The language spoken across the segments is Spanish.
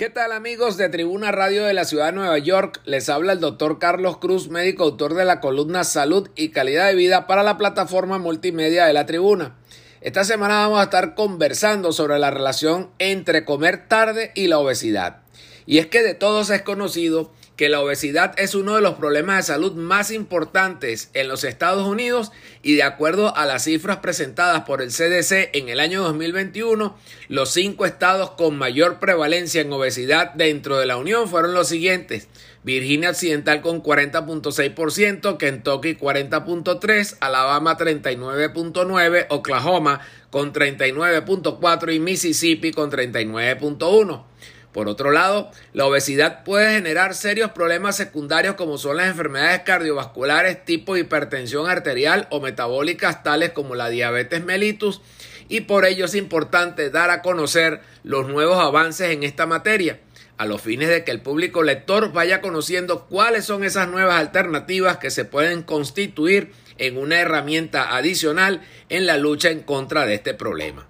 ¿Qué tal amigos de Tribuna Radio de la Ciudad de Nueva York? Les habla el doctor Carlos Cruz, médico autor de la columna Salud y Calidad de Vida para la plataforma multimedia de la Tribuna. Esta semana vamos a estar conversando sobre la relación entre comer tarde y la obesidad. Y es que de todos es conocido que la obesidad es uno de los problemas de salud más importantes en los Estados Unidos y de acuerdo a las cifras presentadas por el CDC en el año 2021, los cinco estados con mayor prevalencia en obesidad dentro de la Unión fueron los siguientes. Virginia Occidental con 40.6%, Kentucky 40.3%, Alabama 39.9%, Oklahoma con 39.4% y Mississippi con 39.1%. Por otro lado, la obesidad puede generar serios problemas secundarios como son las enfermedades cardiovasculares tipo hipertensión arterial o metabólicas tales como la diabetes mellitus y por ello es importante dar a conocer los nuevos avances en esta materia a los fines de que el público lector vaya conociendo cuáles son esas nuevas alternativas que se pueden constituir en una herramienta adicional en la lucha en contra de este problema.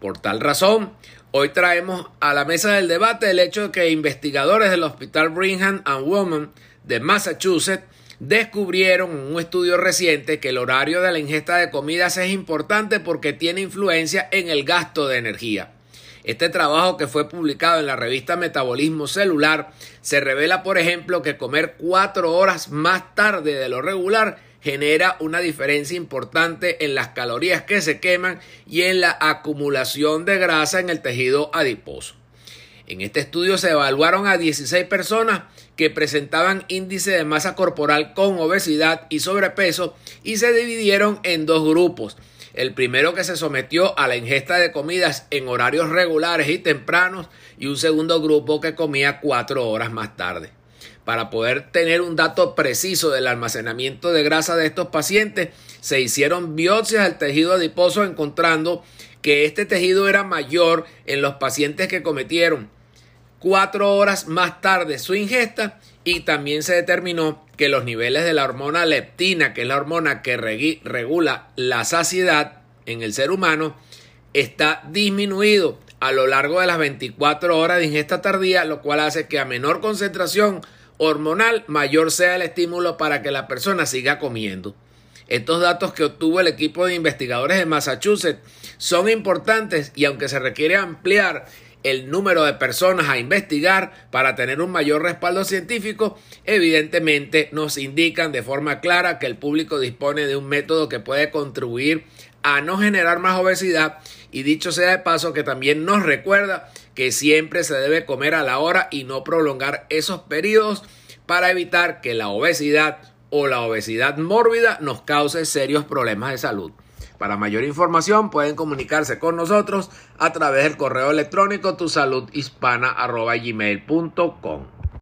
Por tal razón, Hoy traemos a la mesa del debate el hecho de que investigadores del Hospital Brigham and Women de Massachusetts descubrieron en un estudio reciente que el horario de la ingesta de comidas es importante porque tiene influencia en el gasto de energía. Este trabajo que fue publicado en la revista Metabolismo Celular se revela, por ejemplo, que comer cuatro horas más tarde de lo regular genera una diferencia importante en las calorías que se queman y en la acumulación de grasa en el tejido adiposo. En este estudio se evaluaron a 16 personas que presentaban índice de masa corporal con obesidad y sobrepeso y se dividieron en dos grupos. El primero que se sometió a la ingesta de comidas en horarios regulares y tempranos y un segundo grupo que comía cuatro horas más tarde para poder tener un dato preciso del almacenamiento de grasa de estos pacientes, se hicieron biopsias del tejido adiposo encontrando que este tejido era mayor en los pacientes que cometieron. Cuatro horas más tarde su ingesta y también se determinó que los niveles de la hormona leptina, que es la hormona que regula la saciedad en el ser humano, está disminuido a lo largo de las 24 horas de ingesta tardía, lo cual hace que a menor concentración hormonal, mayor sea el estímulo para que la persona siga comiendo. Estos datos que obtuvo el equipo de investigadores de Massachusetts son importantes y aunque se requiere ampliar el número de personas a investigar para tener un mayor respaldo científico, evidentemente nos indican de forma clara que el público dispone de un método que puede contribuir a no generar más obesidad y dicho sea de paso que también nos recuerda que siempre se debe comer a la hora y no prolongar esos periodos para evitar que la obesidad o la obesidad mórbida nos cause serios problemas de salud. Para mayor información pueden comunicarse con nosotros a través del correo electrónico tusaludhispana.gmail.com